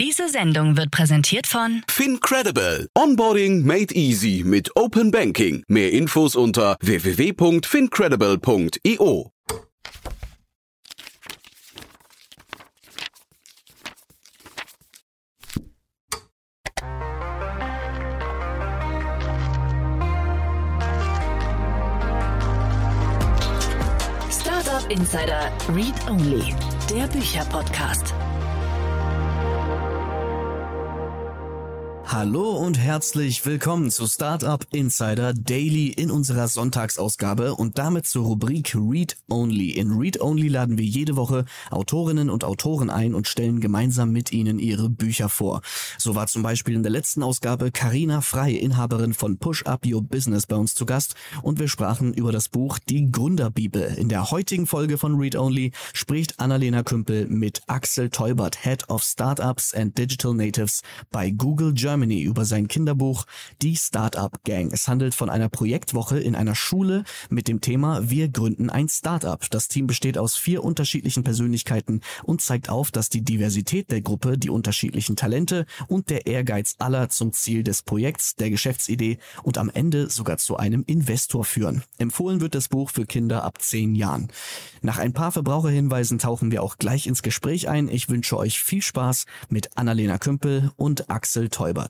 Diese Sendung wird präsentiert von FinCredible. Onboarding made easy mit Open Banking. Mehr Infos unter www.fincredible.io. Startup Insider Read Only, der Bücherpodcast. Hallo und herzlich willkommen zu Startup Insider Daily in unserer Sonntagsausgabe und damit zur Rubrik Read Only. In Read Only laden wir jede Woche Autorinnen und Autoren ein und stellen gemeinsam mit ihnen ihre Bücher vor. So war zum Beispiel in der letzten Ausgabe Karina Frei, Inhaberin von Push Up Your Business bei uns zu Gast und wir sprachen über das Buch Die Gründerbibel. In der heutigen Folge von Read Only spricht Annalena Kümpel mit Axel Teubert, Head of Startups and Digital Natives bei Google Germany Germany über sein Kinderbuch Die Startup Gang. Es handelt von einer Projektwoche in einer Schule mit dem Thema Wir gründen ein Startup. Das Team besteht aus vier unterschiedlichen Persönlichkeiten und zeigt auf, dass die Diversität der Gruppe, die unterschiedlichen Talente und der Ehrgeiz aller zum Ziel des Projekts, der Geschäftsidee und am Ende sogar zu einem Investor führen. Empfohlen wird das Buch für Kinder ab zehn Jahren. Nach ein paar Verbraucherhinweisen tauchen wir auch gleich ins Gespräch ein. Ich wünsche euch viel Spaß mit Annalena Kümpel und Axel Teubert.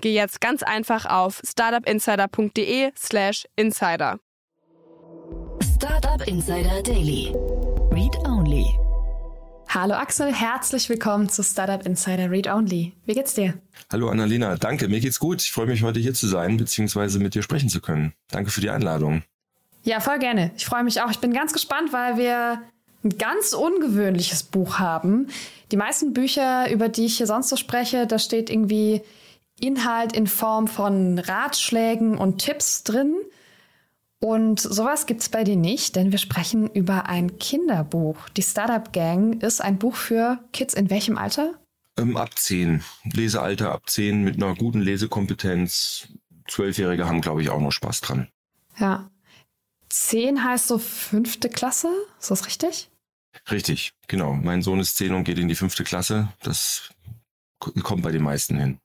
geh jetzt ganz einfach auf startupinsider.de/slash insider. Startup Insider Daily. Read Only. Hallo Axel, herzlich willkommen zu Startup Insider Read Only. Wie geht's dir? Hallo Annalena, danke, mir geht's gut. Ich freue mich heute hier zu sein, beziehungsweise mit dir sprechen zu können. Danke für die Einladung. Ja, voll gerne. Ich freue mich auch. Ich bin ganz gespannt, weil wir ein ganz ungewöhnliches Buch haben. Die meisten Bücher, über die ich hier sonst so spreche, da steht irgendwie Inhalt in Form von Ratschlägen und Tipps drin. Und sowas gibt's bei dir nicht, denn wir sprechen über ein Kinderbuch. Die Startup Gang ist ein Buch für Kids in welchem Alter? Ähm, ab 10. Lesealter ab 10 mit einer guten Lesekompetenz. Zwölfjährige haben, glaube ich, auch noch Spaß dran. Ja. 10 heißt so fünfte Klasse, ist das richtig? Richtig, genau. Mein Sohn ist 10 und geht in die fünfte Klasse. Das kommt bei den meisten hin.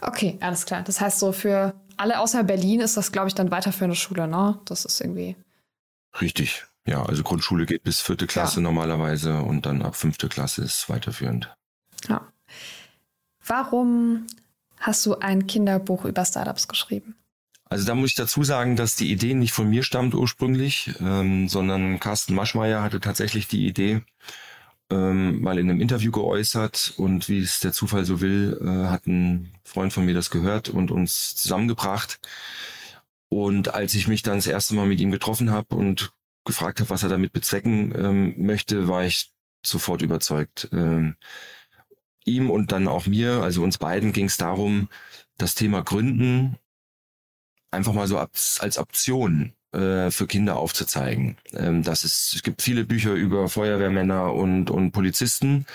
Okay, alles klar. Das heißt so für alle außer Berlin ist das, glaube ich, dann weiterführende Schule, ne? Das ist irgendwie. Richtig. Ja, also Grundschule geht bis vierte Klasse Ja. normalerweise und dann ab fünfte Klasse ist weiterführend. Ja. Warum hast du ein Kinderbuch über Startups geschrieben? Also da muss ich dazu sagen, dass die Idee nicht von mir stammt ursprünglich, ähm, sondern Carsten Maschmeyer hatte tatsächlich die Idee ähm, mal in einem Interview geäußert und wie es der Zufall so will, äh, hat ein Freund von mir das gehört und uns zusammengebracht. Und als ich mich dann das erste Mal mit ihm getroffen habe und gefragt habe, was er damit bezwecken ähm, möchte, war ich sofort überzeugt. Ähm, ihm und dann auch mir, also uns beiden, ging es darum, das Thema Gründen einfach mal so als, als Option äh, für Kinder aufzuzeigen. Ähm, dass es, es gibt viele Bücher über Feuerwehrmänner und, und Polizisten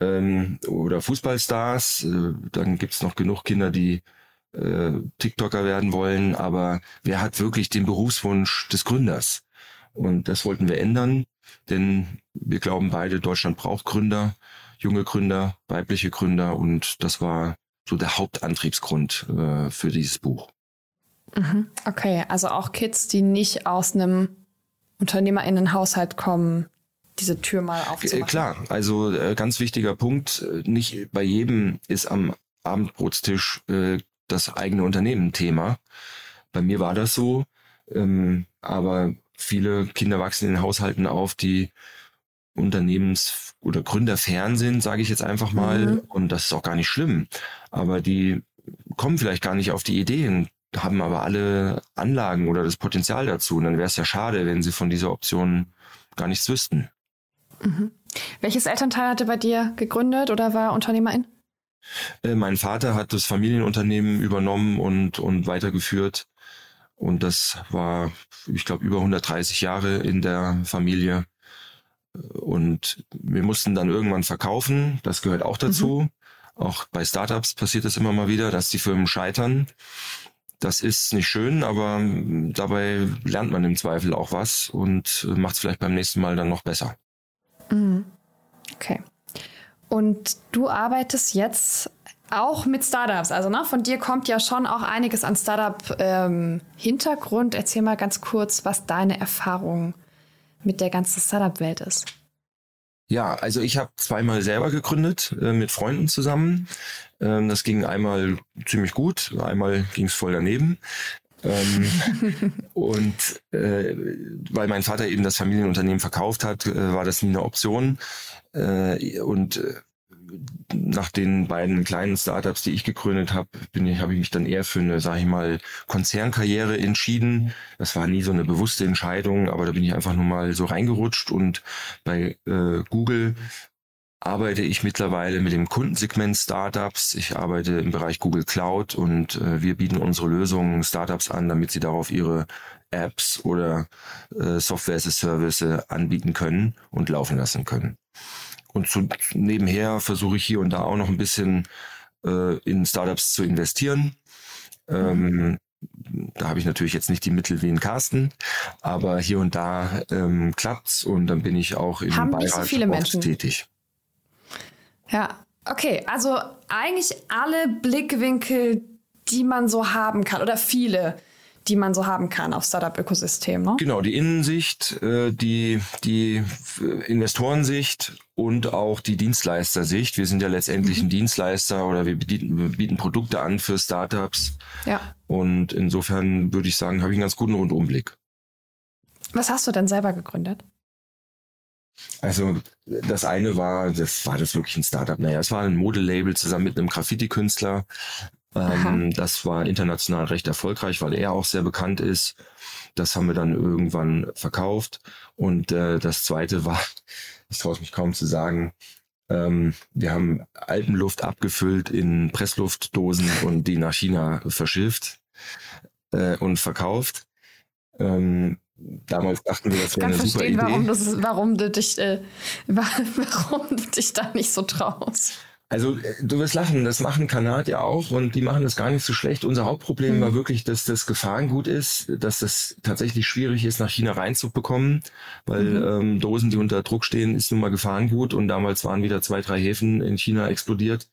ähm, oder Fußballstars. Äh, dann gibt's noch genug Kinder, die äh, TikToker werden wollen. Aber wer hat wirklich den Berufswunsch des Gründers? Und das wollten wir ändern, denn wir glauben beide, Deutschland braucht Gründer, junge Gründer, weibliche Gründer und das war so der Hauptantriebsgrund äh, für dieses Buch. Mhm. Okay, also auch Kids, die nicht aus einem UnternehmerInnenhaushalt kommen, diese Tür mal Äh, aufzumachen. Klar, also äh, ganz wichtiger Punkt, äh, nicht bei jedem ist am Abendbrotstisch äh, das eigene Unternehmen Thema. Bei mir war das so, ähm, aber viele Kinder wachsen in Haushalten auf, die Unternehmens- oder Gründerfern sind, sage ich jetzt einfach mal. Mhm. Und das ist auch gar nicht schlimm. Aber die kommen vielleicht gar nicht auf die Ideen, haben aber alle Anlagen oder das Potenzial dazu. Und dann wäre es ja schade, wenn sie von dieser Option gar nichts wüssten. Mhm. Welches Elternteil hatte bei dir gegründet oder war Unternehmerin? Äh, mein Vater hat das Familienunternehmen übernommen und, und weitergeführt. Und das war, ich glaube, über 130 Jahre in der Familie. Und wir mussten dann irgendwann verkaufen. Das gehört auch dazu. Mhm. Auch bei Startups passiert es immer mal wieder, dass die Firmen scheitern. Das ist nicht schön, aber dabei lernt man im Zweifel auch was und macht es vielleicht beim nächsten Mal dann noch besser. Mhm. Okay. Und du arbeitest jetzt auch mit Startups. Also ne, von dir kommt ja schon auch einiges an Startup-Hintergrund. Ähm, Erzähl mal ganz kurz, was deine Erfahrung mit der ganzen Startup-Welt ist. Ja, also ich habe zweimal selber gegründet äh, mit Freunden zusammen. Ähm, das ging einmal ziemlich gut, einmal ging es voll daneben. ähm, und äh, weil mein Vater eben das Familienunternehmen verkauft hat, äh, war das nie eine Option. Äh, und äh, nach den beiden kleinen Startups, die ich gegründet habe, bin ich, habe ich mich dann eher für eine, sage ich mal, Konzernkarriere entschieden. Das war nie so eine bewusste Entscheidung, aber da bin ich einfach nur mal so reingerutscht und bei äh, Google arbeite ich mittlerweile mit dem Kundensegment Startups. Ich arbeite im Bereich Google Cloud und äh, wir bieten unsere Lösungen Startups an, damit sie darauf ihre Apps oder äh, Software as a Service anbieten können und laufen lassen können. Und zu, nebenher versuche ich hier und da auch noch ein bisschen äh, in Startups zu investieren. Ähm, da habe ich natürlich jetzt nicht die Mittel wie in Carsten, aber hier und da ähm, klappt's und dann bin ich auch im Haben Beirat so viele Menschen. tätig. Ja, okay. Also eigentlich alle Blickwinkel, die man so haben kann oder viele die man so haben kann auf Startup-Ökosystem. Ne? Genau, die Innensicht, äh, die, die Investorensicht und auch die Dienstleistersicht. Wir sind ja letztendlich mhm. ein Dienstleister oder wir bieten, wir bieten Produkte an für Startups. Ja. Und insofern würde ich sagen, habe ich einen ganz guten Rundumblick. Was hast du denn selber gegründet? Also das eine war, das war das wirklich ein Startup. Naja, es war ein Modelabel zusammen mit einem Graffiti-Künstler. Ähm, das war international recht erfolgreich, weil er auch sehr bekannt ist. Das haben wir dann irgendwann verkauft. Und äh, das zweite war, ich traue es mich kaum zu sagen, ähm, wir haben Alpenluft abgefüllt in Pressluftdosen und die nach China verschifft äh, und verkauft. Ähm, damals dachten wir, das wäre eine super Idee. Warum, das, warum, du dich, äh, warum du dich da nicht so traust. Also äh, du wirst lachen, das machen Kanadier auch und die machen das gar nicht so schlecht. Unser Hauptproblem mhm. war wirklich, dass das Gefahrengut ist, dass das tatsächlich schwierig ist, nach China reinzubekommen, weil mhm. ähm, Dosen, die unter Druck stehen, ist nun mal Gefahrengut und damals waren wieder zwei, drei Häfen in China explodiert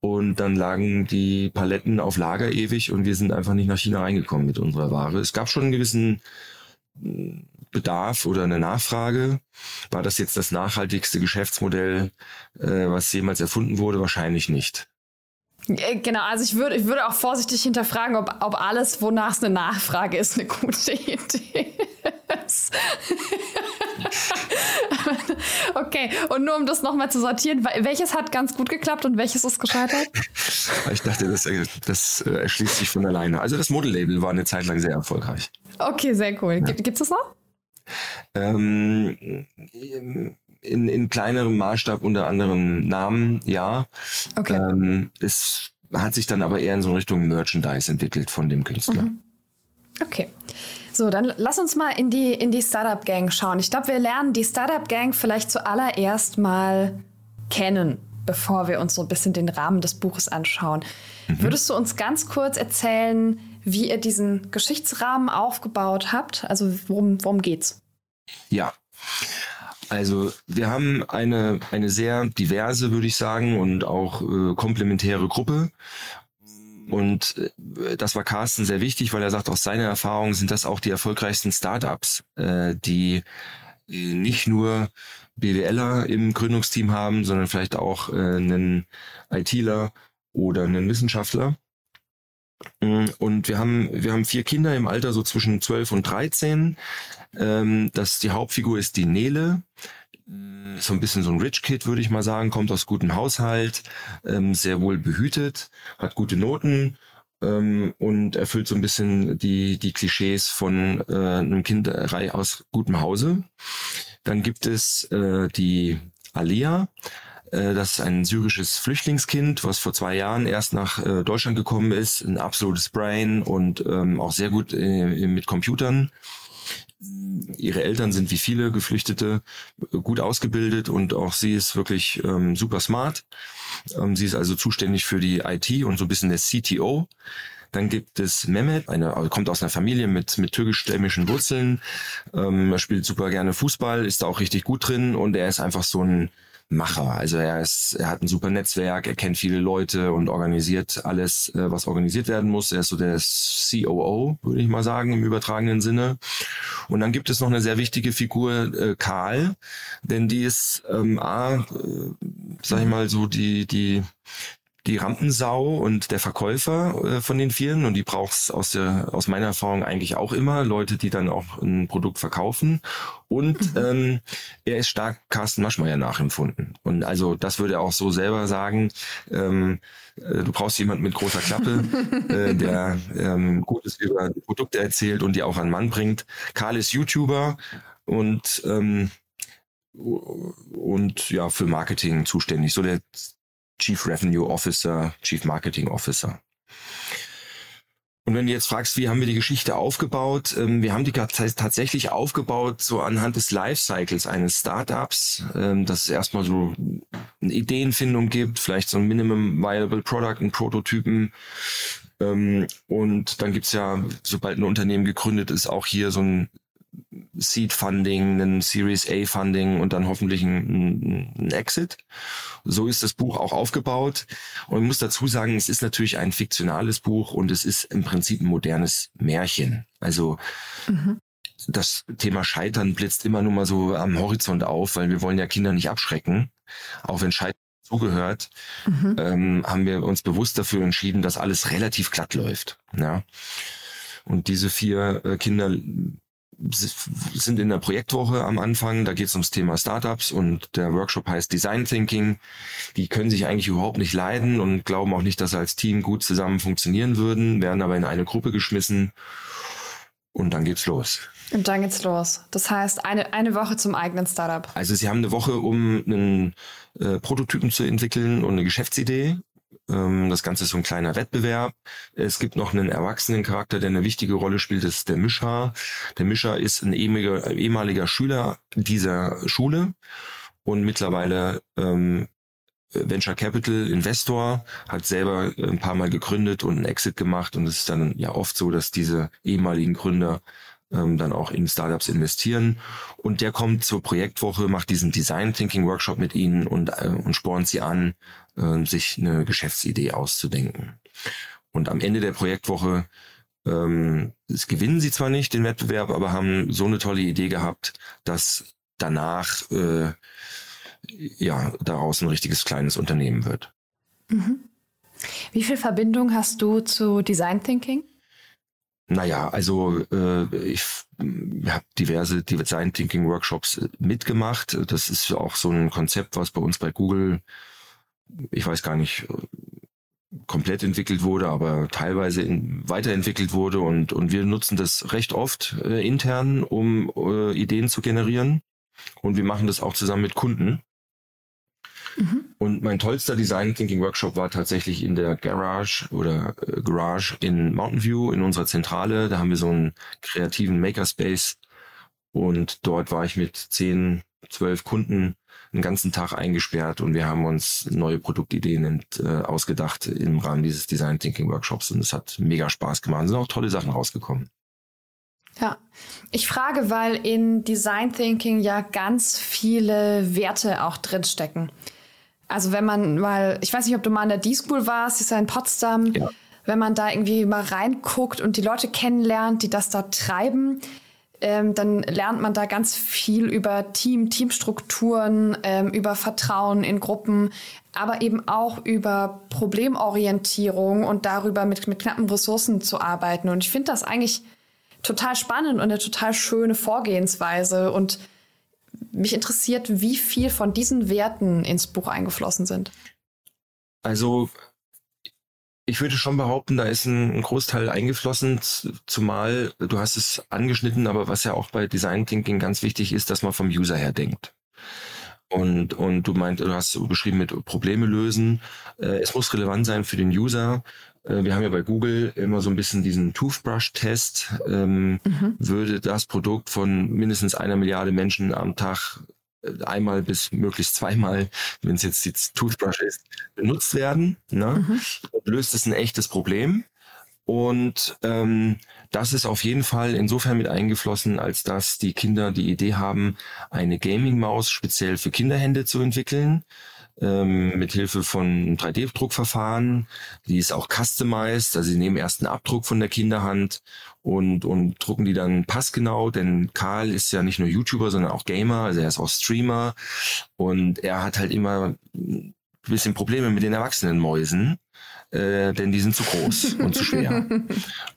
und dann lagen die Paletten auf Lager ewig und wir sind einfach nicht nach China reingekommen mit unserer Ware. Es gab schon einen gewissen Bedarf oder eine Nachfrage. War das jetzt das nachhaltigste Geschäftsmodell, äh, was jemals erfunden wurde? Wahrscheinlich nicht. Genau, also ich würde, ich würde auch vorsichtig hinterfragen, ob, ob alles, wonach es eine Nachfrage ist, eine gute Idee ist. okay, und nur um das nochmal zu sortieren, welches hat ganz gut geklappt und welches ist gescheitert? Ich dachte, das, äh, das äh, erschließt sich von alleine. Also das Modellabel war eine Zeit lang sehr erfolgreich. Okay, sehr cool. Ja. Gibt es das noch? Ähm, in, in kleinerem Maßstab unter anderem Namen, ja. Okay. Ähm, es hat sich dann aber eher in so Richtung Merchandise entwickelt von dem Künstler. Mhm. Okay. So, dann lass uns mal in die, in die Startup-Gang schauen. Ich glaube, wir lernen die Startup-Gang vielleicht zuallererst mal kennen, bevor wir uns so ein bisschen den Rahmen des Buches anschauen. Mhm. Würdest du uns ganz kurz erzählen, wie ihr diesen Geschichtsrahmen aufgebaut habt? Also worum, worum geht's? Ja. Also wir haben eine, eine sehr diverse, würde ich sagen, und auch äh, komplementäre Gruppe. Und äh, das war Carsten sehr wichtig, weil er sagt, aus seiner Erfahrung sind das auch die erfolgreichsten Startups, äh, die äh, nicht nur BWLer im Gründungsteam haben, sondern vielleicht auch äh, einen ITler oder einen Wissenschaftler. Mm, und wir haben, wir haben vier Kinder im Alter so zwischen 12 und 13. Ähm, das, die Hauptfigur ist die Nele. so ein bisschen so ein Rich Kid, würde ich mal sagen, kommt aus gutem Haushalt, ähm, sehr wohl behütet, hat gute Noten ähm, und erfüllt so ein bisschen die, die Klischees von äh, einem Kind aus gutem Hause. Dann gibt es äh, die Alia. Äh, das ist ein syrisches Flüchtlingskind, was vor zwei Jahren erst nach äh, Deutschland gekommen ist. Ein absolutes Brain und ähm, auch sehr gut äh, mit Computern ihre Eltern sind wie viele Geflüchtete gut ausgebildet und auch sie ist wirklich ähm, super smart. Ähm, sie ist also zuständig für die IT und so ein bisschen der CTO. Dann gibt es Mehmet, eine, kommt aus einer Familie mit, mit türkisch-stämmischen Wurzeln. Ähm, er spielt super gerne Fußball, ist da auch richtig gut drin und er ist einfach so ein Macher. Also er ist, er hat ein super Netzwerk, er kennt viele Leute und organisiert alles, äh, was organisiert werden muss. Er ist so der COO, würde ich mal sagen, im übertragenen Sinne. Und dann gibt es noch eine sehr wichtige Figur, äh, Karl, denn die ist ähm, A, äh, sag ich mal so, die, die die Rampensau und der Verkäufer äh, von den Vieren und die braucht's aus der aus meiner Erfahrung eigentlich auch immer Leute, die dann auch ein Produkt verkaufen und mhm. ähm, er ist stark Carsten Maschmeyer nachempfunden und also das würde er auch so selber sagen. Ähm, äh, du brauchst jemanden mit großer Klappe, äh, der ähm, Gutes über Produkte erzählt und die auch an Mann bringt. Karl ist YouTuber und ähm, und ja für Marketing zuständig, so der Chief Revenue Officer, Chief Marketing Officer. Und wenn du jetzt fragst, wie haben wir die Geschichte aufgebaut? Ähm, wir haben die tatsächlich aufgebaut so anhand des Lifecycles eines Startups, ähm, dass es erstmal so eine Ideenfindung gibt, vielleicht so ein Minimum Viable Product, ein Prototypen. Ähm, und dann gibt's ja, sobald ein Unternehmen gegründet ist, auch hier so ein Seed Funding, ein Series A Funding und dann hoffentlich ein, ein, Exit. So ist das Buch auch aufgebaut. Und ich muss dazu sagen, es ist natürlich ein fiktionales Buch und es ist im Prinzip ein modernes Märchen. Also mhm. das Thema Scheitern blitzt immer nur mal so am Horizont auf, weil wir wollen ja Kinder nicht abschrecken. Auch wenn Scheitern zugehört, mhm. ähm, haben wir uns bewusst dafür entschieden, dass alles relativ glatt läuft. Ja. Und diese vier äh, Kinder sind in der Projektwoche am Anfang, da geht es ums Thema Startups und der Workshop heißt Design Thinking. Die können sich eigentlich überhaupt nicht leiden und glauben auch nicht, dass sie als Team gut zusammen funktionieren würden, werden aber in eine Gruppe geschmissen und dann geht's los. Und dann geht's los. Das heißt, eine, eine Woche zum eigenen Startup. Also sie haben eine Woche, um einen äh, Prototypen zu entwickeln und eine Geschäftsidee das Ganze ist so ein kleiner Wettbewerb. Es gibt noch einen erwachsenen Charakter, der eine wichtige Rolle spielt, das ist der Mischer. Der Mischer ist ein ehemaliger, ehemaliger Schüler dieser Schule und mittlerweile ähm, Venture Capital Investor, hat selber ein paar Mal gegründet und einen Exit gemacht und es ist dann ja oft so, dass diese ehemaligen Gründer ähm, dann auch in Startups investieren. Und der kommt zur Projektwoche, macht diesen Design Thinking Workshop mit ihnen und, äh, und spornt sie an, äh, sich eine Geschäftsidee auszudenken. Und am Ende der Projektwoche ähm, gewinnen sie zwar nicht den Wettbewerb, aber haben so eine tolle Idee gehabt, dass danach äh, ja daraus ein richtiges kleines Unternehmen wird. Mhm. Wie viel Verbindung hast du zu Design Thinking? Naja, also äh, ich habe diverse Design Thinking Workshops mitgemacht. Das ist auch so ein Konzept, was bei uns bei Google, ich weiß gar nicht, komplett entwickelt wurde, aber teilweise in, weiterentwickelt wurde und, und wir nutzen das recht oft äh, intern, um äh, Ideen zu generieren. Und wir machen das auch zusammen mit Kunden. Mhm. Und mein tollster Design Thinking Workshop war tatsächlich in der Garage oder äh, Garage in Mountain View in unserer Zentrale. Da haben wir so einen kreativen Makerspace und dort war ich mit zehn, zwölf Kunden einen ganzen Tag eingesperrt und wir haben uns neue Produktideen ent, äh, ausgedacht im Rahmen dieses Design Thinking Workshops und es hat mega Spaß gemacht. Es sind auch tolle Sachen rausgekommen. Ja, ich frage, weil in Design Thinking ja ganz viele Werte auch drinstecken. Also wenn man mal, ich weiß nicht, ob du mal in der D-School warst, ist ja in Potsdam, ja. wenn man da irgendwie mal reinguckt und die Leute kennenlernt, die das da treiben, ähm, dann lernt man da ganz viel über Team, Teamstrukturen, ähm, über Vertrauen in Gruppen, aber eben auch über Problemorientierung und darüber mit, mit knappen Ressourcen zu arbeiten. Und ich finde das eigentlich total spannend und eine total schöne Vorgehensweise und mich interessiert, wie viel von diesen Werten ins Buch eingeflossen sind. Also ich würde schon behaupten, da ist ein, Großteil eingeflossen, zumal du hast es angeschnitten, aber was ja auch bei Design Thinking ganz wichtig ist, dass man vom User her denkt. Und, und du meint, du hast beschrieben mit Probleme lösen. Äh, es muss relevant sein für den User. Äh, wir haben ja bei Google immer so ein bisschen diesen Toothbrush-Test. Ähm, mhm. Würde das Produkt von mindestens einer Milliarde Menschen am Tag einmal bis möglichst zweimal, wenn es jetzt die Toothbrush ist, benutzt werden, ne? Mhm. löst es ein echtes Problem. Und ähm, das ist auf jeden Fall insofern mit eingeflossen, als dass die Kinder die Idee haben, eine Gaming-Maus speziell für Kinderhände zu entwickeln ähm, mit Hilfe von 3D-Druckverfahren. Die ist auch customized, also sie nehmen erst einen Abdruck von der Kinderhand und, und drucken die dann passgenau, denn Karl ist ja nicht nur YouTuber, sondern auch Gamer, also er ist auch Streamer und er hat halt immer ein bisschen Probleme mit den erwachsenen Mäusen äh, denn die sind zu groß und zu schwer.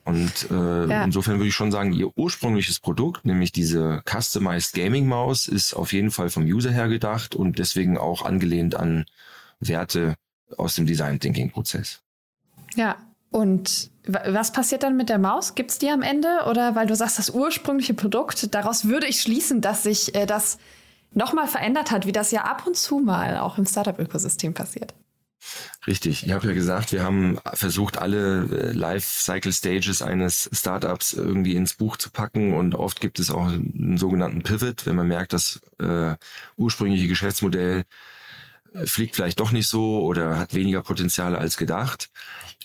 Und äh, ja. insofern würde ich schon sagen, ihr ursprüngliches Produkt, nämlich diese Customized Gaming Maus, ist auf jeden Fall vom User her gedacht und deswegen auch angelehnt an Werte aus dem Design Thinking Prozess. Ja, und was passiert dann mit der Maus? Gibt es die am Ende? Oder weil du sagst, das ursprüngliche Produkt, daraus würde ich schließen, dass sich äh, das nochmal verändert hat, wie das ja ab und zu mal auch im Startup-Ökosystem passiert. Richtig. Ich habe ja gesagt, wir haben versucht, alle äh, Life-Cycle-Stages eines Startups irgendwie ins Buch zu packen und oft gibt es auch einen sogenannten Pivot, wenn man merkt, das äh, ursprüngliche Geschäftsmodell äh, fliegt vielleicht doch nicht so oder hat weniger Potenzial als gedacht.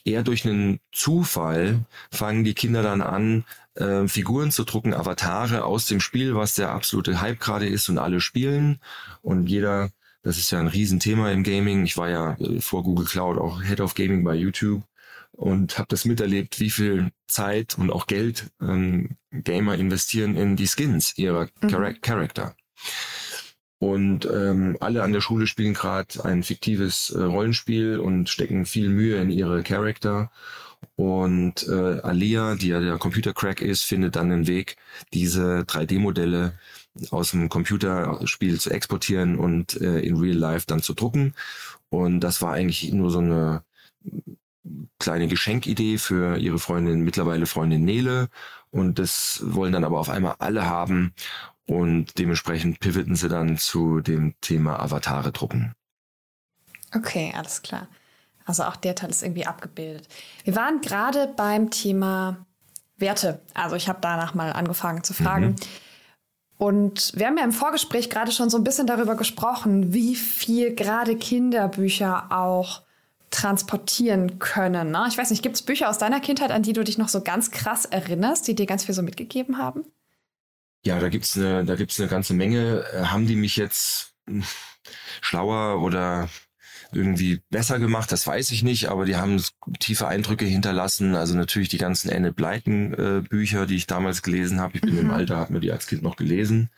Eher durch einen Zufall fangen die Kinder dann an, äh, Figuren zu drucken, Avatare aus dem Spiel, was der absolute Hype gerade ist und alle spielen und jeder das ist ja ein Riesenthema im Gaming. Ich war ja äh, vor Google Cloud auch Head of Gaming bei YouTube und habe das miterlebt, wie viel Zeit und auch Geld ähm, Gamer investieren in die Skins ihrer mhm. Char Charakter. Und ähm, alle an der Schule spielen gerade ein fiktives äh, Rollenspiel und stecken viel Mühe in ihre Charakter. Und äh, Alia, die ja der Computercrack ist, findet dann einen Weg, diese 3D-Modelle aus dem Computerspiel zu exportieren und äh, in Real Life dann zu drucken. Und das war eigentlich nur so eine kleine Geschenkidee für ihre Freundin, mittlerweile Freundin Nele. Und das wollen dann aber auf einmal alle haben. Und dementsprechend pivoten sie dann zu dem Thema Avatare drucken. Okay, alles klar. Also auch der Teil ist irgendwie abgebildet. Wir waren gerade beim Thema Werte. Also ich habe danach mal angefangen zu fragen. Mhm. Und wir haben ja im Vorgespräch gerade schon so ein bisschen darüber gesprochen, wie viel gerade Kinderbücher auch transportieren können. Ne? Ich weiß nicht, gibt es Bücher aus deiner Kindheit, an die du dich noch so ganz krass erinnerst, die dir ganz viel so mitgegeben haben? Ja, da gibt's eine, da gibt's eine ganze Menge. Äh, haben die mich jetzt hm, schlauer oder irgendwie besser gemacht, das weiß ich nicht, aber die haben tiefe Eindrücke hinterlassen. Also natürlich die ganzen Anne Blyton äh, Bücher, die ich damals gelesen habe. Ich bin mhm. im Alter, habe mir die als Kind noch gelesen.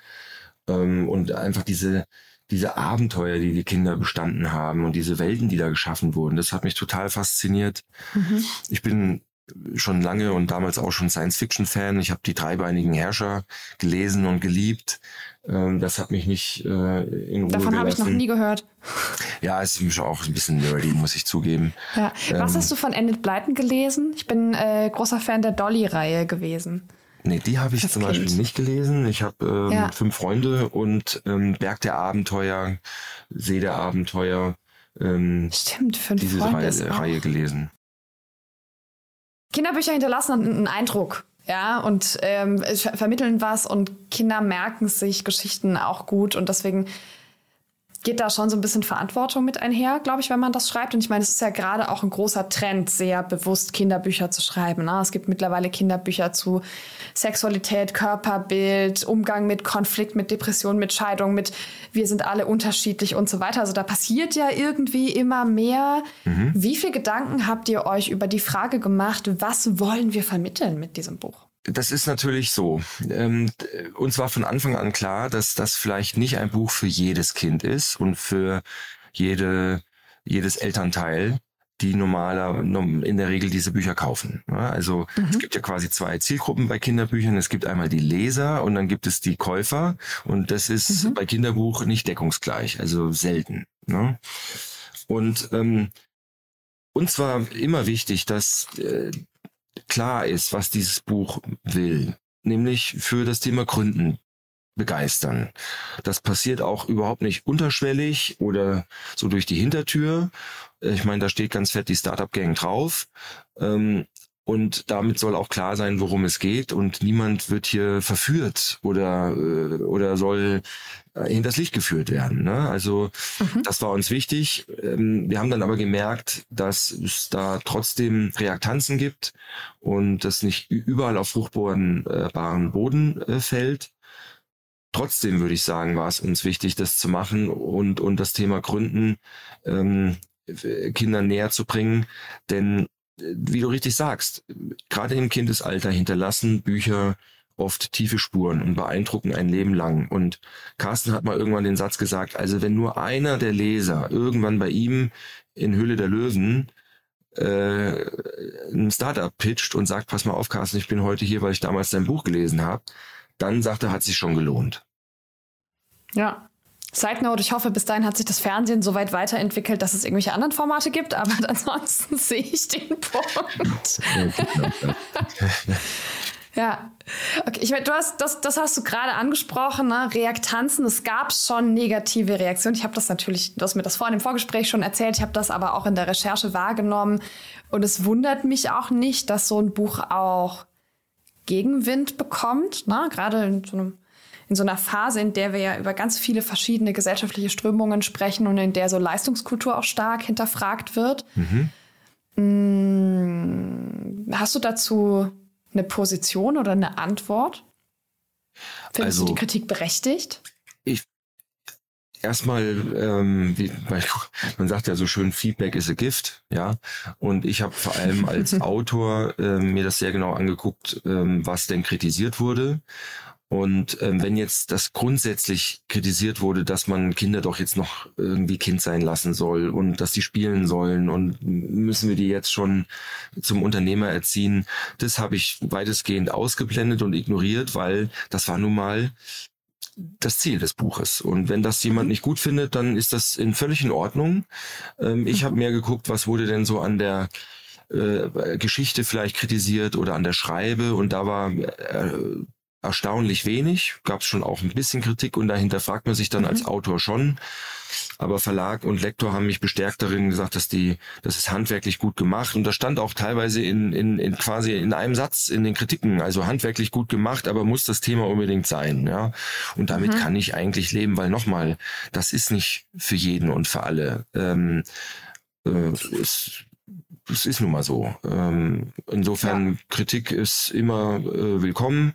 Ähm, und einfach diese, diese Abenteuer, die die Kinder bestanden haben und diese Welten, die da geschaffen wurden, das hat mich total fasziniert. Mhm. Ich bin schon lange und damals auch schon Science-Fiction-Fan. Ich habe die dreibeinigen Herrscher gelesen und geliebt. Ähm, das hat mich nicht äh, in Ruhe Davon habe ich noch nie gehört. Ja, es ist auch ein bisschen nerdy, muss ich zugeben. Ja. Was ähm, hast du von Enid Blyton gelesen? Ich bin äh, großer Fan der Dolly-Reihe gewesen. Nee, die habe ich das zum kind. Beispiel nicht gelesen. Ich habe ähm, ja. fünf Freunde und ähm, Berg der Abenteuer, See der Abenteuer. Ähm, Stimmt, fünf diese Freunde Reihe, Reihe gelesen. Kinderbücher hinterlassen einen Eindruck. Ja, und ähm, vermitteln was und Kinder merken sich Geschichten auch gut und deswegen geht da schon so ein bisschen Verantwortung mit einher, glaube ich, wenn man das schreibt. Und ich meine, es ist ja gerade auch ein großer Trend, sehr bewusst Kinderbücher zu schreiben. Ne? Es gibt mittlerweile Kinderbücher zu Sexualität, Körperbild, Umgang mit Konflikt, mit Depression, mit Scheidung, mit wir sind alle unterschiedlich und so weiter. Also da passiert ja irgendwie immer mehr. Mhm. Wie viele Gedanken habt ihr euch über die Frage gemacht, was wollen wir vermitteln mit diesem Buch? Das ist natürlich so. Ähm, uns war von Anfang an klar, dass das vielleicht nicht ein Buch für jedes Kind ist und für jede, jedes Elternteil. die normaler in der Regel diese Bücher kaufen. Also mhm. es gibt ja quasi zwei Zielgruppen bei Kinderbüchern. Es gibt einmal die Leser und dann gibt es die Käufer. Und das ist mhm. bei Kinderbuch nicht deckungsgleich, also selten. Ne? Und ähm, uns war immer wichtig, dass äh, klar ist, was dieses Buch will, nämlich für das Thema Gründen begeistern. Das passiert auch überhaupt nicht unterschwellig oder so durch die Hintertür. Ich meine, da steht ganz fett die Startup Gang drauf. Ähm, und damit soll auch klar sein, worum es geht. Und niemand wird hier verführt oder, äh, oder soll äh, hinters Licht geführt werden. Ne? Also mhm. das war uns wichtig. Ähm, wir haben dann aber gemerkt, dass es da trotzdem Reaktanzen gibt und das nicht überall auf fruchtbaren Boden äh, fällt. Trotzdem würde ich sagen, war es uns wichtig, das zu machen und, und das Thema Gründen ähm, Kindern näher zu bringen. Denn wie du richtig sagst, gerade im Kindesalter hinterlassen Bücher oft tiefe Spuren und beeindrucken ein Leben lang. Und Carsten hat mal irgendwann den Satz gesagt, also wenn nur einer der Leser irgendwann bei ihm in Höhle der Löwen äh, ein Startup pitcht und sagt, pass mal auf, Carsten, ich bin heute hier, weil ich damals dein Buch gelesen habe, dann sagt er, hat sich schon gelohnt. Ja, Side Note, ich hoffe, bis dahin hat sich das Fernsehen so weit weiterentwickelt, dass es irgendwelche anderen Formate gibt, aber ansonsten sehe ich den Punkt. ja, okay, ich meine, du hast, das, das hast du gerade angesprochen, ne? Reaktanzen, es gab schon negative Reaktionen. Ich habe das natürlich, du hast mir das vorhin im Vorgespräch schon erzählt, ich habe das aber auch in der Recherche wahrgenommen und es wundert mich auch nicht, dass so ein Buch auch Gegenwind bekommt, ne? gerade in so einem in so einer Phase, in der wir ja über ganz viele verschiedene gesellschaftliche Strömungen sprechen und in der so Leistungskultur auch stark hinterfragt wird. Mhm. Mm, hast du dazu eine Position oder eine Antwort? Findest also, du die Kritik berechtigt? Ich erstmal, ähm, wie, man sagt ja so schön, Feedback is a gift, ja. Und ich habe vor allem als Autor ähm, mir das sehr genau angeguckt, ähm, was denn kritisiert wurde. Und ähm, wenn jetzt das grundsätzlich kritisiert wurde, dass man Kinder doch jetzt noch irgendwie Kind sein lassen soll und dass die spielen sollen und müssen wir die jetzt schon zum Unternehmer erziehen, das habe ich weitestgehend ausgeblendet und ignoriert, weil das war nun mal das Ziel des Buches. Und wenn das jemand nicht gut findet, dann ist das in völlig in Ordnung. Ähm, ich habe mehr geguckt, was wurde denn so an der äh, Geschichte vielleicht kritisiert oder an der Schreibe und da war äh, erstaunlich wenig. Gab es schon auch ein bisschen Kritik und dahinter fragt man sich dann mhm. als Autor schon. Aber Verlag und Lektor haben mich bestärkt darin gesagt, dass die, das ist handwerklich gut gemacht. Und das stand auch teilweise in, in, in quasi in einem Satz in den Kritiken. Also handwerklich gut gemacht, aber muss das Thema unbedingt sein. Ja. Und damit mhm. kann ich eigentlich leben, weil nochmal, das ist nicht für jeden und für alle. Ähm, äh, es, es ist nun mal so. Ähm, insofern, ja. Kritik ist immer äh, willkommen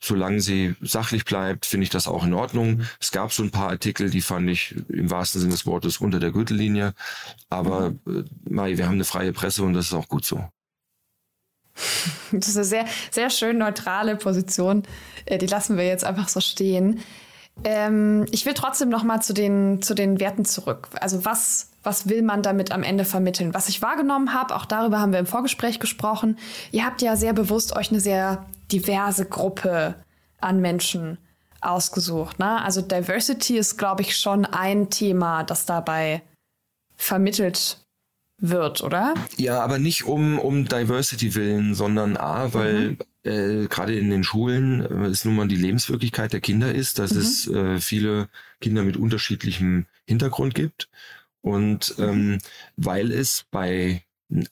solange sie sachlich bleibt, finde ich das auch in Ordnung. Es gab so ein paar Artikel, die fand ich im wahrsten Sinne des Wortes unter der Gürtellinie. Aber äh, Mai, wir haben eine freie Presse und das ist auch gut so. Das ist eine sehr, sehr schön neutrale Position. Äh, die lassen wir jetzt einfach so stehen. Ähm, ich will trotzdem noch mal zu den, zu den Werten zurück. Also was, was will man damit am Ende vermitteln? Was ich wahrgenommen habe, auch darüber haben wir im Vorgespräch gesprochen. Ihr habt ja sehr bewusst euch eine sehr diverse Gruppe an Menschen ausgesucht. Ne? Also Diversity ist, glaube ich, schon ein Thema, das dabei vermittelt wird, oder? Ja, aber nicht um, um Diversity willen, sondern A, weil mhm äh, gerade in den Schulen äh, ist nun mal die Lebenswirklichkeit der Kinder ist, dass mhm. es äh, viele Kinder mit unterschiedlichem Hintergrund gibt. Und mhm. ähm, weil es bei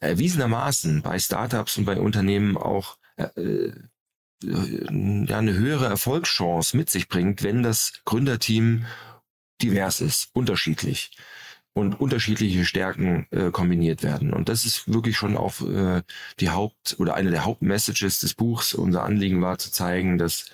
erwiesenermaßen bei Startups und bei Unternehmen auch äh, äh, ja, eine höhere Erfolgschance mit sich bringt, wenn das Gründerteam divers ist, unterschiedlich und unterschiedliche Stärken äh, kombiniert werden. Und das ist wirklich schon auch äh, die Haupt- oder eine der Hauptmessages des Buchs. Unser Anliegen war zu zeigen, dass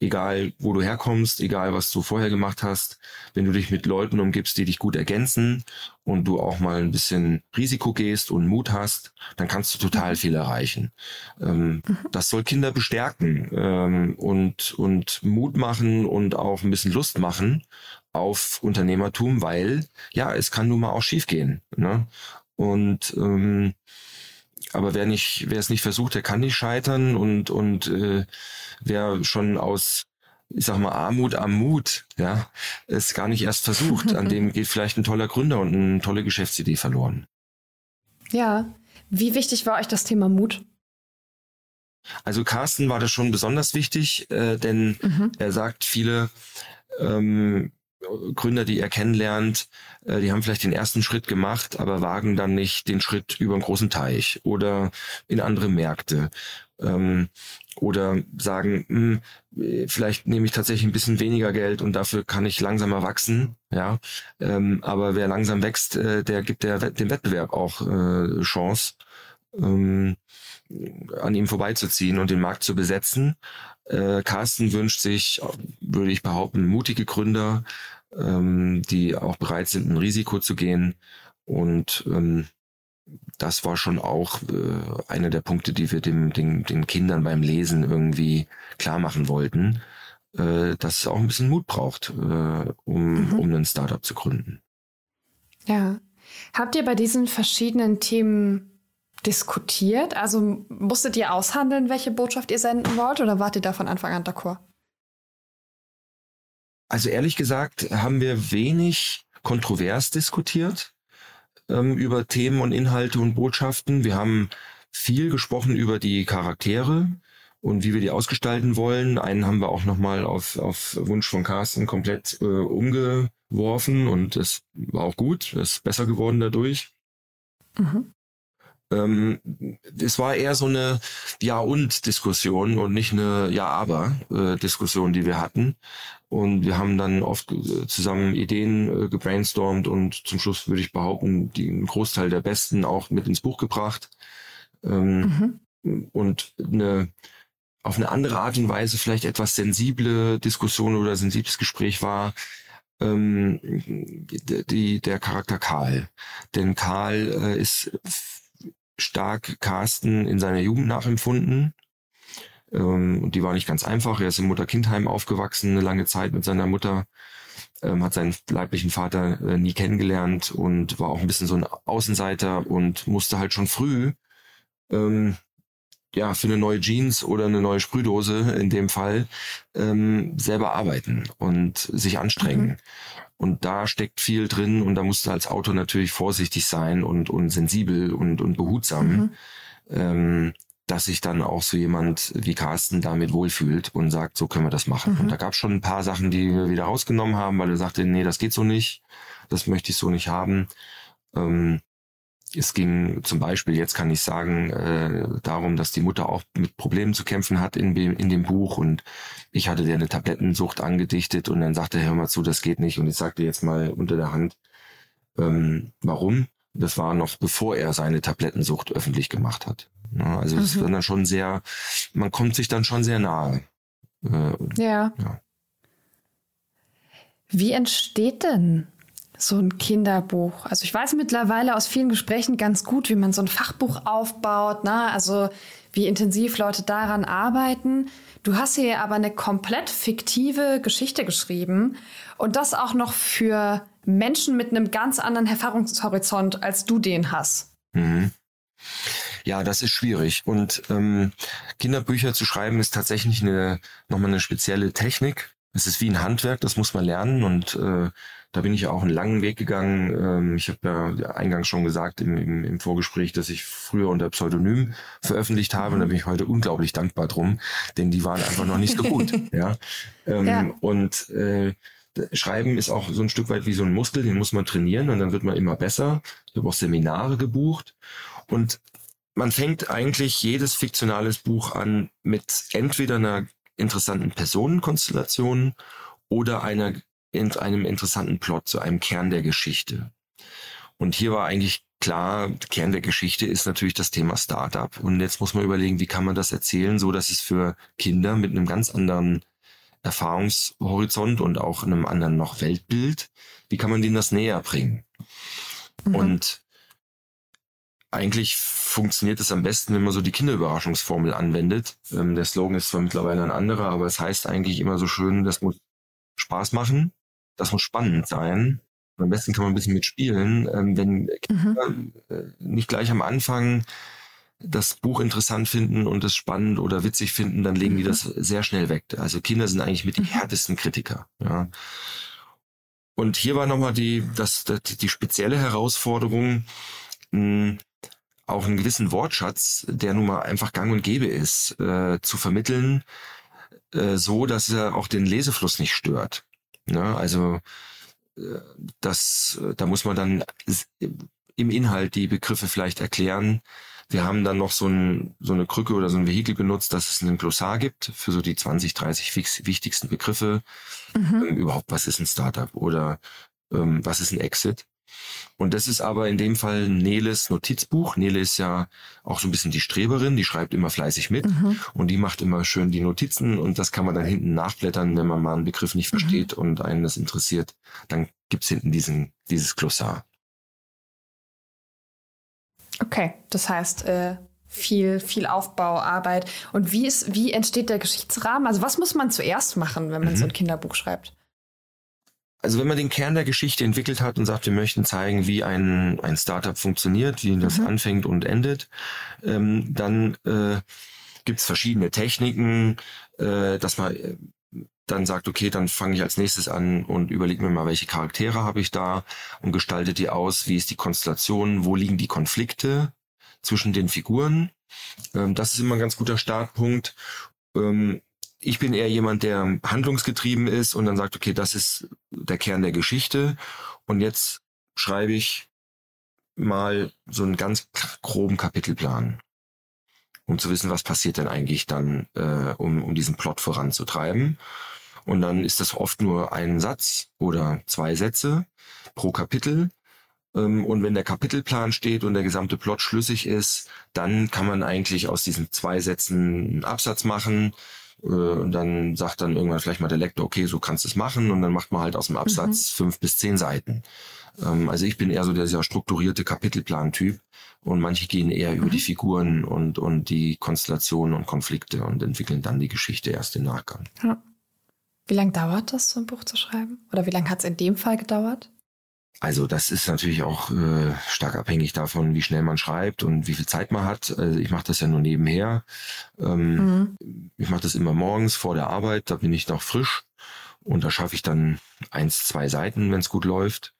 egal wo du herkommst, egal was du vorher gemacht hast, wenn du dich mit Leuten umgibst, die dich gut ergänzen und du auch mal ein bisschen Risiko gehst und Mut hast, dann kannst du total mhm. viel erreichen. Ähm, mhm. Das soll Kinder bestärken ähm, und, und Mut machen und auch ein bisschen Lust machen auf Unternehmertum, weil ja, es kann nun mal auch schiefgehen. Ne? Und ähm, aber wer nicht, wer es nicht versucht, der kann nicht scheitern und und äh, wer schon aus ich sag mal, Armut am Mut, ja, es gar nicht erst versucht. An dem geht vielleicht ein toller Gründer und eine tolle Geschäftsidee verloren. Ja. Wie wichtig war euch das Thema Mut? Also Carsten war das schon besonders wichtig, äh, denn mhm. er sagt, viele ähm, Gründer, die er kennenlernt, äh, die haben vielleicht den ersten Schritt gemacht, aber wagen dann nicht den Schritt über einen großen Teich oder in andere Märkte. Ähm, oder sagen, hm, vielleicht nehme ich tatsächlich ein bisschen weniger Geld und dafür kann ich langsamer wachsen. Ja, ähm, aber wer langsam wächst, äh, der gibt der, dem Wettbewerb auch äh, Chance, ähm, an ihm vorbeizuziehen und den Markt zu besetzen. Äh, Carsten wünscht sich, würde ich behaupten, mutige Gründer, ähm, die auch bereit sind, ein Risiko zu gehen und ähm, das war schon auch äh, einer der Punkte, die wir dem, den, den Kindern beim Lesen irgendwie klar machen wollten, äh, dass es auch ein bisschen Mut braucht, äh, um, mhm. um ein Startup zu gründen. Ja. Habt ihr bei diesen verschiedenen Themen diskutiert? Also musstet ihr aushandeln, welche Botschaft ihr senden wollt oder wart ihr da von Anfang an d'accord? Also ehrlich gesagt haben wir wenig kontrovers diskutiert ähm, über Themen und Inhalte und Botschaften. Wir haben viel gesprochen über die Charaktere und wie wir die ausgestalten wollen. Einen haben wir auch nochmal auf, auf Wunsch von Carsten komplett äh, umgeworfen und das war auch gut, das ist besser geworden dadurch. Mhm. Ähm, es war eher so eine Ja und Diskussion und nicht eine Ja aber äh, Diskussion, die wir hatten. Und wir haben dann oft äh, zusammen Ideen äh, gebrainstormt und zum Schluss würde ich behaupten, einen Großteil der besten auch mit ins Buch gebracht. Ähm, mhm. Und eine, auf eine andere Art und Weise vielleicht etwas sensible Diskussion oder sensibles Gespräch war ähm, die, der Charakter Karl. Denn Karl äh, ist stark Carsten in seiner Jugend nachempfunden ähm, und die war nicht ganz einfach. Er ist im Mutter-Kind-Heim aufgewachsen, eine lange Zeit mit seiner Mutter, ähm, hat seinen leiblichen Vater äh, nie kennengelernt und war auch ein bisschen so ein Außenseiter und musste halt schon früh ähm, ja, für eine neue Jeans oder eine neue Sprühdose in dem Fall ähm, selber arbeiten und sich anstrengen. Mhm. Und da steckt viel drin und da musst du als Autor natürlich vorsichtig sein und, und sensibel und, und behutsam. Mhm. Ähm, dass sich dann auch so jemand wie Carsten damit wohlfühlt und sagt, so können wir das machen. Mhm. Und da gab es schon ein paar Sachen, die wir wieder rausgenommen haben, weil er sagte, nee, das geht so nicht, das möchte ich so nicht haben. Ähm, es ging zum Beispiel, jetzt kann ich sagen, äh, darum, dass die Mutter auch mit Problemen zu kämpfen hat in, in dem Buch und ich hatte dir eine Tablettensucht angedichtet und dann sagte er, hör mal zu, das geht nicht und ich sagte jetzt mal unter der Hand, ähm, warum? Das war noch bevor er seine Tablettensucht öffentlich gemacht hat. Ja, also es mhm. wird dann schon sehr, man kommt sich dann schon sehr nahe. Äh, ja. ja. Wie entsteht denn so ein Kinderbuch? Also ich weiß mittlerweile aus vielen Gesprächen ganz gut, wie man so ein Fachbuch aufbaut, ne? also wie intensiv Leute daran arbeiten. Du hast hier aber eine komplett fiktive Geschichte geschrieben und das auch noch für Menschen mit einem ganz anderen Erfahrungshorizont, als du den hast. Mhm. Ja, das ist schwierig. Und ähm, Kinderbücher zu schreiben ist tatsächlich eine nochmal eine spezielle Technik. Es ist wie ein Handwerk, das muss man lernen und äh, da bin ich auch einen langen Weg gegangen. Ähm, ich habe ja eingangs schon gesagt im, im, im Vorgespräch, dass ich früher unter Pseudonym veröffentlicht habe und da bin ich heute unglaublich dankbar drum, denn die waren einfach noch nicht so gut. ja? Ähm, ja. Und äh, Schreiben ist auch so ein Stück weit wie so ein Muskel, den muss man trainieren und dann wird man immer besser. Ich habe auch Seminare gebucht und man fängt eigentlich jedes fiktionales Buch an mit entweder einer interessanten Personenkonstellation oder einer, in einem interessanten Plot, zu einem Kern der Geschichte. Und hier war eigentlich klar, Kern der Geschichte ist natürlich das Thema Startup. Und jetzt muss man überlegen, wie kann man das erzählen, so dass es für Kinder mit einem ganz anderen Erfahrungshorizont und auch einem anderen noch Weltbild, wie kann man denen das näher bringen? Mhm. Und eigentlich funktioniert es am besten, wenn man so die Kinderüberraschungsformel anwendet. Ähm, der Slogan ist zwar mittlerweile ein anderer, aber es heißt eigentlich immer so schön, das muss Spaß machen, das muss spannend sein Am besten kann man ein bisschen mitspielen. Ähm, wenn Kinder äh, nicht gleich am Anfang das Buch interessant finden und es spannend oder witzig finden, dann legen die das sehr schnell weg. Also Kinder sind eigentlich mit die härtesten Kritiker. Ja. Und hier war nochmal die, das, das, die spezielle Herausforderung, mh, auch einen gewissen Wortschatz, der nun mal einfach gang und gäbe ist, äh, zu vermitteln, äh, so dass er auch den Lesefluss nicht stört. Ne? Also äh, das, da muss man dann im Inhalt die Begriffe vielleicht erklären. Wir haben dann noch so, ein, so eine Krücke oder so ein Vehikel benutzt, dass es einen Glossar gibt für so die 20, 30 fix, wichtigsten Begriffe. Mhm. Ähm, überhaupt, was ist ein Startup oder ähm, was ist ein Exit? Und das ist aber in dem Fall Neles Notizbuch. Nele ist ja auch so ein bisschen die Streberin, die schreibt immer fleißig mit mhm. und die macht immer schön die Notizen und das kann man dann hinten nachblättern, wenn man mal einen Begriff nicht mhm. versteht und einen das interessiert. Dann gibt's hinten diesen, dieses Glossar. Okay, das heißt, äh, viel, viel Aufbauarbeit. Und wie ist, wie entsteht der Geschichtsrahmen? Also was muss man zuerst machen, wenn man mhm. so ein Kinderbuch schreibt? Also wenn man den Kern der Geschichte entwickelt hat und sagt, wir möchten zeigen, wie ein, ein Startup funktioniert, wie das mhm. anfängt und endet, ähm, dann äh, gibt es verschiedene Techniken, äh, dass man äh, dann sagt, okay, dann fange ich als nächstes an und überlege mir mal, welche Charaktere habe ich da und gestalte die aus, wie ist die Konstellation, wo liegen die Konflikte zwischen den Figuren. Ähm, das ist immer ein ganz guter Startpunkt. Ähm, ich bin eher jemand, der handlungsgetrieben ist und dann sagt, okay, das ist der Kern der Geschichte und jetzt schreibe ich mal so einen ganz groben Kapitelplan, um zu wissen, was passiert denn eigentlich dann, äh, um, um diesen Plot voranzutreiben. Und dann ist das oft nur ein Satz oder zwei Sätze pro Kapitel. Ähm, und wenn der Kapitelplan steht und der gesamte Plot schlüssig ist, dann kann man eigentlich aus diesen zwei Sätzen einen Absatz machen. Äh, und dann sagt dann irgendwann vielleicht mal der Lektor, okay, so kannst du es machen. Und dann macht man halt aus dem Absatz mhm. fünf bis zehn Seiten. Ähm, also ich bin eher so der sehr strukturierte Kapitelplan-Typ. Und manche gehen eher mhm. über die Figuren und, und die Konstellationen und Konflikte und entwickeln dann die Geschichte erst im Nachgang. Ja. Wie lange dauert das, so ein Buch zu schreiben? Oder wie lange hat es in dem Fall gedauert? Also das ist natürlich auch äh, stark abhängig davon, wie schnell man schreibt und wie viel Zeit man hat. Also ich mache das ja nur nebenher. Ähm, mhm. Ich mache das immer morgens vor der Arbeit, da bin ich noch frisch und da schaffe ich dann eins, zwei Seiten, wenn es gut läuft.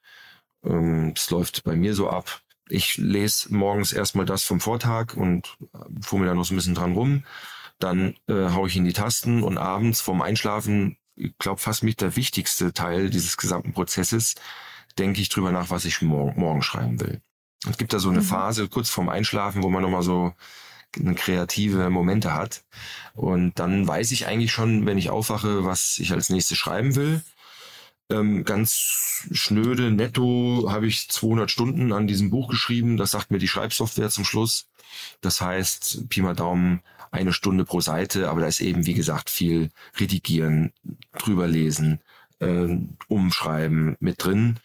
Ähm, es läuft bei mir so ab. Ich lese morgens erstmal das vom Vortag und fummel da noch so ein bisschen dran rum. Dann äh, haue ich in die Tasten und abends vorm Einschlafen ich glaube, fast mit der wichtigste Teil dieses gesamten Prozesses, denke ich drüber nach, was ich morgen, morgen schreiben will. Es gibt da so eine mhm. Phase kurz vorm Einschlafen, wo man nochmal so kreative Momente hat. Und dann weiß ich eigentlich schon, wenn ich aufwache, was ich als nächstes schreiben will. Ähm, ganz schnöde, netto habe ich 200 Stunden an diesem Buch geschrieben. Das sagt mir die Schreibsoftware zum Schluss. Das heißt, Pi mal Daumen, eine Stunde pro Seite, aber da ist eben, wie gesagt, viel Redigieren, drüberlesen, äh, Umschreiben mit drin.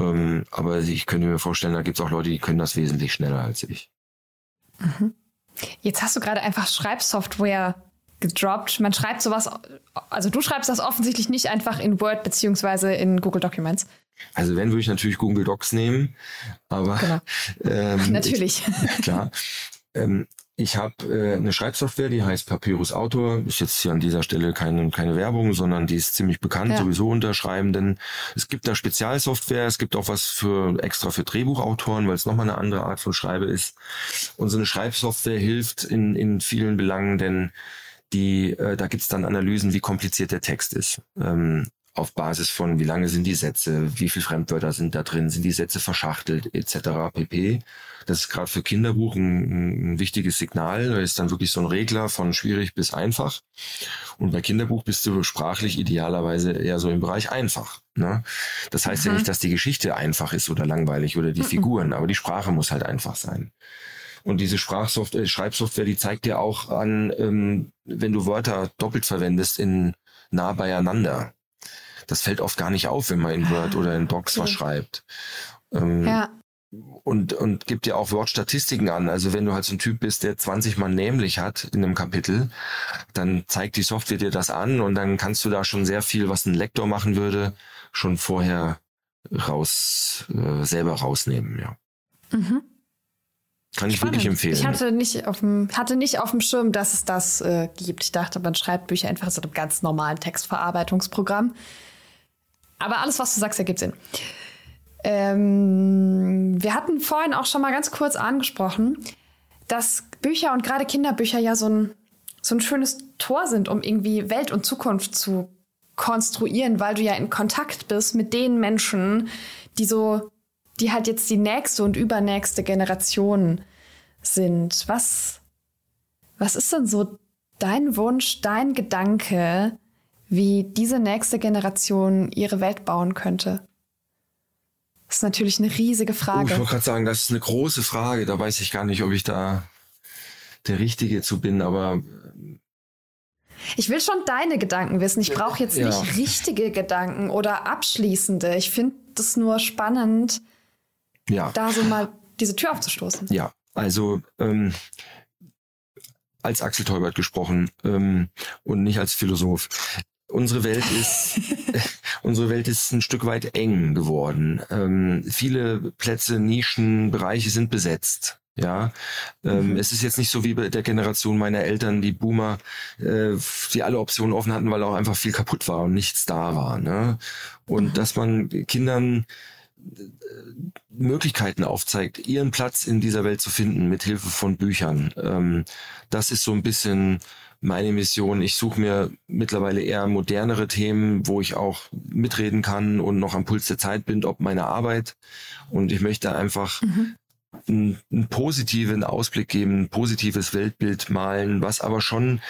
Ähm, aber ich könnte mir vorstellen, da gibt es auch Leute, die können das wesentlich schneller als ich. Mhm. Jetzt hast du gerade einfach Schreibsoftware gedroppt. Man schreibt sowas, also du schreibst das offensichtlich nicht einfach in Word beziehungsweise in Google Documents. Also wenn würde ich natürlich Google Docs nehmen, aber genau. ähm, natürlich. Ich, klar. Ähm, ich habe äh, eine Schreibsoftware, die heißt Papyrus Autor. Ist jetzt hier an dieser Stelle keine, keine Werbung, sondern die ist ziemlich bekannt, ja. sowieso unter Schreibenden. Es gibt da Spezialsoftware, es gibt auch was für extra für Drehbuchautoren, weil es nochmal eine andere Art von Schreibe ist. Und so eine Schreibsoftware hilft in, in vielen Belangen, denn die, äh, da gibt's dann Analysen, wie kompliziert der Text ist. Ähm, auf Basis von, wie lange sind die Sätze, wie viel Fremdwörter sind da drin, sind die Sätze verschachtelt, etc. pp. Das ist gerade für Kinderbuch ein, ein wichtiges Signal. Da ist dann wirklich so ein Regler von schwierig bis einfach. Und bei Kinderbuch bist du sprachlich idealerweise eher so im Bereich einfach. Ne? Das heißt mhm. ja nicht, dass die Geschichte einfach ist oder langweilig oder die mhm. Figuren, aber die Sprache muss halt einfach sein. Und diese Sprachsoftware, Schreibsoftware, die zeigt dir auch an, ähm, wenn du Wörter doppelt verwendest in nah beieinander. Das fällt oft gar nicht auf, wenn man in Word oder in Docs okay. was schreibt. Ähm, ja und, und gibt dir auch Wortstatistiken an. Also wenn du halt so ein Typ bist, der 20 Mal nämlich hat in einem Kapitel, dann zeigt die Software dir das an und dann kannst du da schon sehr viel, was ein Lektor machen würde, schon vorher raus, äh, selber rausnehmen, ja. Mhm. Kann ich wirklich empfehlen. Ich hatte nicht auf dem, hatte nicht auf dem Schirm, dass es das äh, gibt. Ich dachte, man schreibt Bücher einfach in so einem ganz normalen Textverarbeitungsprogramm. Aber alles, was du sagst, ergibt Sinn. Ähm, wir hatten vorhin auch schon mal ganz kurz angesprochen, dass Bücher und gerade Kinderbücher ja so ein, so ein schönes Tor sind, um irgendwie Welt und Zukunft zu konstruieren, weil du ja in Kontakt bist mit den Menschen, die so, die halt jetzt die nächste und übernächste Generation sind. Was, was ist denn so dein Wunsch, dein Gedanke, wie diese nächste Generation ihre Welt bauen könnte? Das ist natürlich eine riesige Frage. Oh, ich wollte gerade sagen, das ist eine große Frage. Da weiß ich gar nicht, ob ich da der Richtige zu bin, aber. Ich will schon deine Gedanken wissen. Ich brauche jetzt Ja. nicht richtige Gedanken oder abschließende. Ich finde das nur spannend, Ja. da so mal diese Tür aufzustoßen. Ja, also ähm, als Axel Teubert gesprochen ähm, und nicht als Philosoph. Unsere Welt ist unsere Welt ist ein Stück weit eng geworden. Ähm, viele Plätze, Nischen, Bereiche sind besetzt. Ja, ähm, es ist jetzt nicht so wie bei der Generation meiner Eltern, die Boomer, äh, die alle Optionen offen hatten, weil auch einfach viel kaputt war und nichts da war. Ne? Und dass man Kindern Möglichkeiten aufzeigt, ihren Platz in dieser Welt zu finden mit Hilfe von Büchern. Ähm, das ist so ein bisschen meine Mission. Ich suche mir mittlerweile eher modernere Themen, wo ich auch mitreden kann und noch am Puls der Zeit bin, ob meine Arbeit. Und ich möchte einfach einen, einen positiven Ausblick geben, ein positives Weltbild malen, was aber schon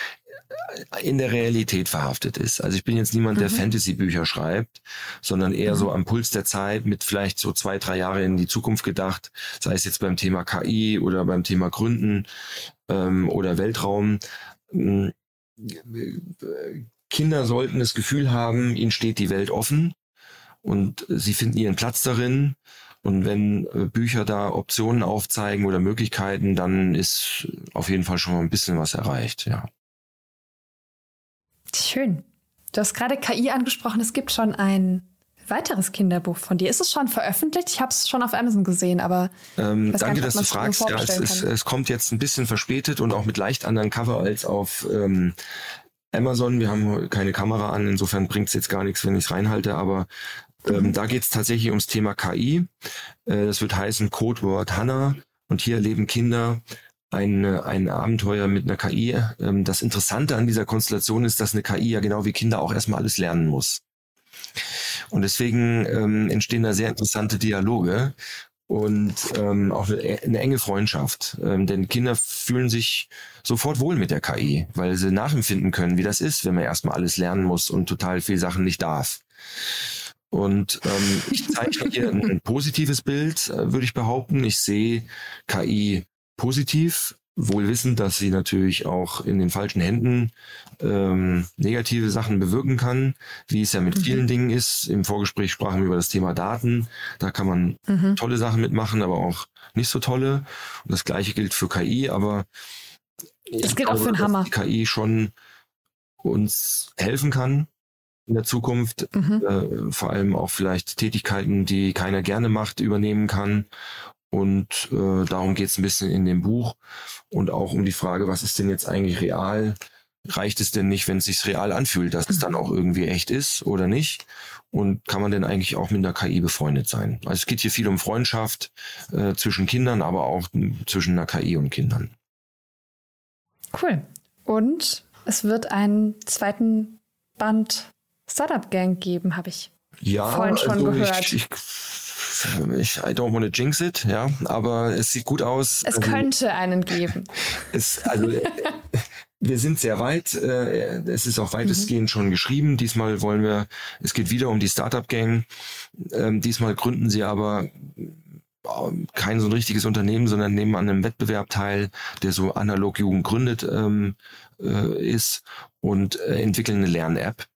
in der Realität verhaftet ist. Also ich bin jetzt niemand, der Fantasy-Bücher schreibt, sondern eher so am Puls der Zeit mit vielleicht so zwei, drei Jahre in die Zukunft gedacht, sei es jetzt beim Thema KI oder beim Thema Gründen ähm, oder Weltraum. Ähm, Kinder sollten das Gefühl haben, ihnen steht die Welt offen und sie finden ihren Platz darin. Und wenn äh, Bücher da Optionen aufzeigen oder Möglichkeiten, dann ist auf jeden Fall schon mal ein bisschen was erreicht, ja. Schön. Du hast gerade KI angesprochen. Es gibt schon ein weiteres Kinderbuch von dir. Ist es schon veröffentlicht? Ich habe es schon auf Amazon gesehen, aber Ähm, danke, nicht, dass du fragst. Ja, es, kann. es kommt jetzt ein bisschen verspätet und auch mit leicht anderen Cover als auf ähm, Amazon. Wir haben keine Kamera an, insofern bringt es jetzt gar nichts, wenn ich es reinhalte, aber ähm, Mhm. da geht es tatsächlich ums Thema KI. Äh, das wird heißen Codewort Hannah und hier erleben Kinder ein, ein Abenteuer mit einer KI. Ähm, das Interessante an dieser Konstellation ist, dass eine KI ja genau wie Kinder auch erstmal alles lernen muss. Und deswegen ähm, entstehen da sehr interessante Dialoge und ähm, auch eine, enge Freundschaft. Ähm, denn Kinder fühlen sich sofort wohl mit der KI, weil sie nachempfinden können, wie das ist, wenn man erstmal alles lernen muss und total viel Sachen nicht darf. Und ähm, ich zeichne hier ein, ein positives Bild, äh, würde ich behaupten. Ich sehe KI positiv, wohl wissend, dass sie natürlich auch in den falschen Händen ähm, negative Sachen bewirken kann, wie es ja mit vielen Dingen ist. Im Vorgespräch sprachen wir über das Thema Daten. Da kann man Mhm. tolle Sachen mitmachen, aber auch nicht so tolle. Und das gleiche gilt für KI, aber Das gilt auch für den Hammer. Die KI schon uns helfen kann in der Zukunft, Mhm. äh, vor allem auch vielleicht Tätigkeiten, die keiner gerne macht, übernehmen kann. Und äh, darum geht es ein bisschen in dem Buch und auch um die Frage, was ist denn jetzt eigentlich real? Reicht es denn nicht, wenn es sich real anfühlt, dass es dann auch irgendwie echt ist oder nicht? Und kann man denn eigentlich auch mit einer KI befreundet sein? Also es geht hier viel um Freundschaft äh, zwischen Kindern, aber auch m, zwischen einer KI und Kindern. Cool. Und es wird einen zweiten Band Startup Gang geben, habe ich. Ja, Vorhin schon gehört. Ich, ich, ich, I don't want to jinx it, ja, aber es sieht gut aus. Es Also, könnte einen geben. Es, also, äh, wir sind sehr weit. äh, Es ist auch weitestgehend Mhm. schon geschrieben. Diesmal wollen wir, es geht wieder um die Startup Gang. Ähm, Diesmal gründen sie aber äh, kein so ein richtiges Unternehmen, sondern nehmen an einem Wettbewerb teil, der so analog Jugend gründet ähm, äh, ist und äh, entwickeln eine Lern-App.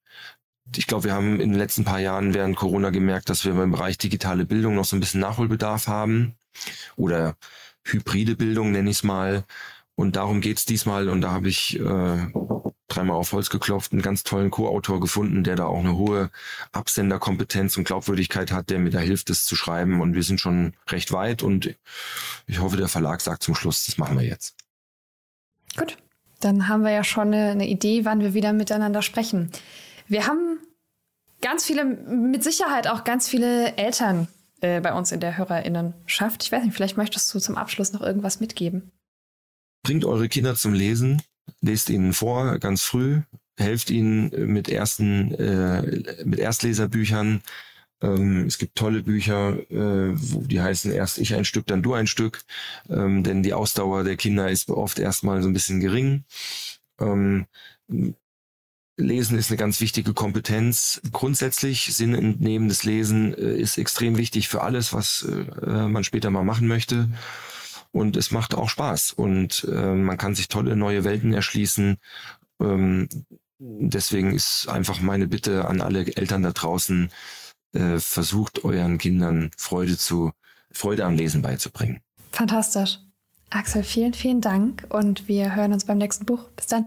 Ich glaube, wir haben in den letzten paar Jahren während Corona gemerkt, dass wir im Bereich digitale Bildung noch so ein bisschen Nachholbedarf haben oder hybride Bildung nenne ich es mal. Und darum geht's diesmal und da habe ich äh, dreimal auf Holz geklopft, einen ganz tollen Co-Autor gefunden, der da auch eine hohe Absenderkompetenz und Glaubwürdigkeit hat, der mir da hilft, es zu schreiben. Und wir sind schon recht weit und ich hoffe, der Verlag sagt zum Schluss, das machen wir jetzt. Gut, dann haben wir ja schon eine, eine Idee, wann wir wieder miteinander sprechen. Wir haben ganz viele, mit Sicherheit auch ganz viele Eltern äh, bei uns in der Hörerinnenschaft. Ich weiß nicht, vielleicht möchtest du zum Abschluss noch irgendwas mitgeben. Bringt eure Kinder zum Lesen, lest ihnen vor, ganz früh, helft ihnen mit ersten, äh, mit Erstleserbüchern. Ähm, es gibt tolle Bücher, äh, wo die heißen erst ich ein Stück, dann du ein Stück, ähm, denn die Ausdauer der Kinder ist oft erstmal so ein bisschen gering. Ähm, Lesen ist eine ganz wichtige Kompetenz. Grundsätzlich Sinn entnehmendes Lesen äh, ist extrem wichtig für alles, was äh, man später mal machen möchte. Und es macht auch Spaß und äh, man kann sich tolle neue Welten erschließen. Ähm, deswegen ist einfach meine Bitte an alle Eltern da draußen, äh, versucht euren Kindern Freude zu, Freude am Lesen beizubringen. Fantastisch. Axel, vielen, vielen Dank und wir hören uns beim nächsten Buch. Bis dann.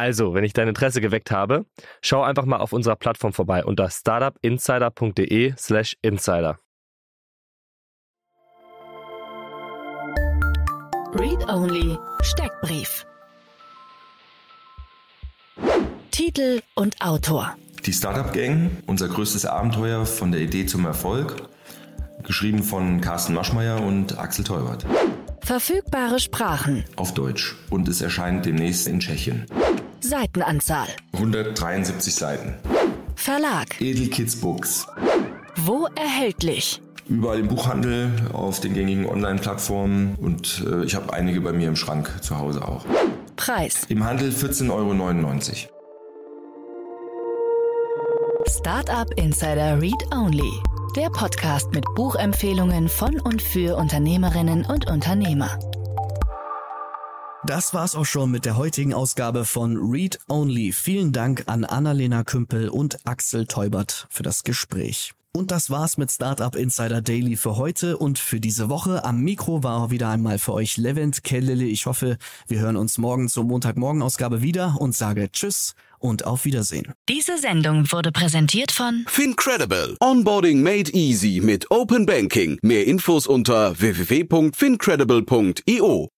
Also, wenn ich dein Interesse geweckt habe, schau einfach mal auf unserer Plattform vorbei unter startupinsider.de/slash insider. Read Only Steckbrief. Titel und Autor. Die Startup Gang, unser größtes Abenteuer von der Idee zum Erfolg. Geschrieben von Carsten Maschmeyer und Axel Teubert. Verfügbare Sprachen. Auf Deutsch. Und es erscheint demnächst in Tschechien. Seitenanzahl. 173 Seiten. Verlag. Edel Kids Books. Wo erhältlich? Überall im Buchhandel, auf den gängigen Online-Plattformen und äh, ich habe einige bei mir im Schrank zu Hause auch. Preis. Im Handel 14,99 Euro. Startup Insider Read Only. Der Podcast mit Buchempfehlungen von und für Unternehmerinnen und Unternehmer. Das war's auch schon mit der heutigen Ausgabe von Read Only. Vielen Dank an Annalena Kümpel und Axel Teubert für das Gespräch. Und das war's mit Startup Insider Daily für heute und für diese Woche. Am Mikro war wieder einmal für euch Levent Kellele. Ich hoffe, wir hören uns morgen zur Montagmorgen-Ausgabe wieder und sage Tschüss und auf Wiedersehen. Diese Sendung wurde präsentiert von Fincredible. Onboarding made easy mit Open Banking. Mehr Infos unter www.fincredible.io.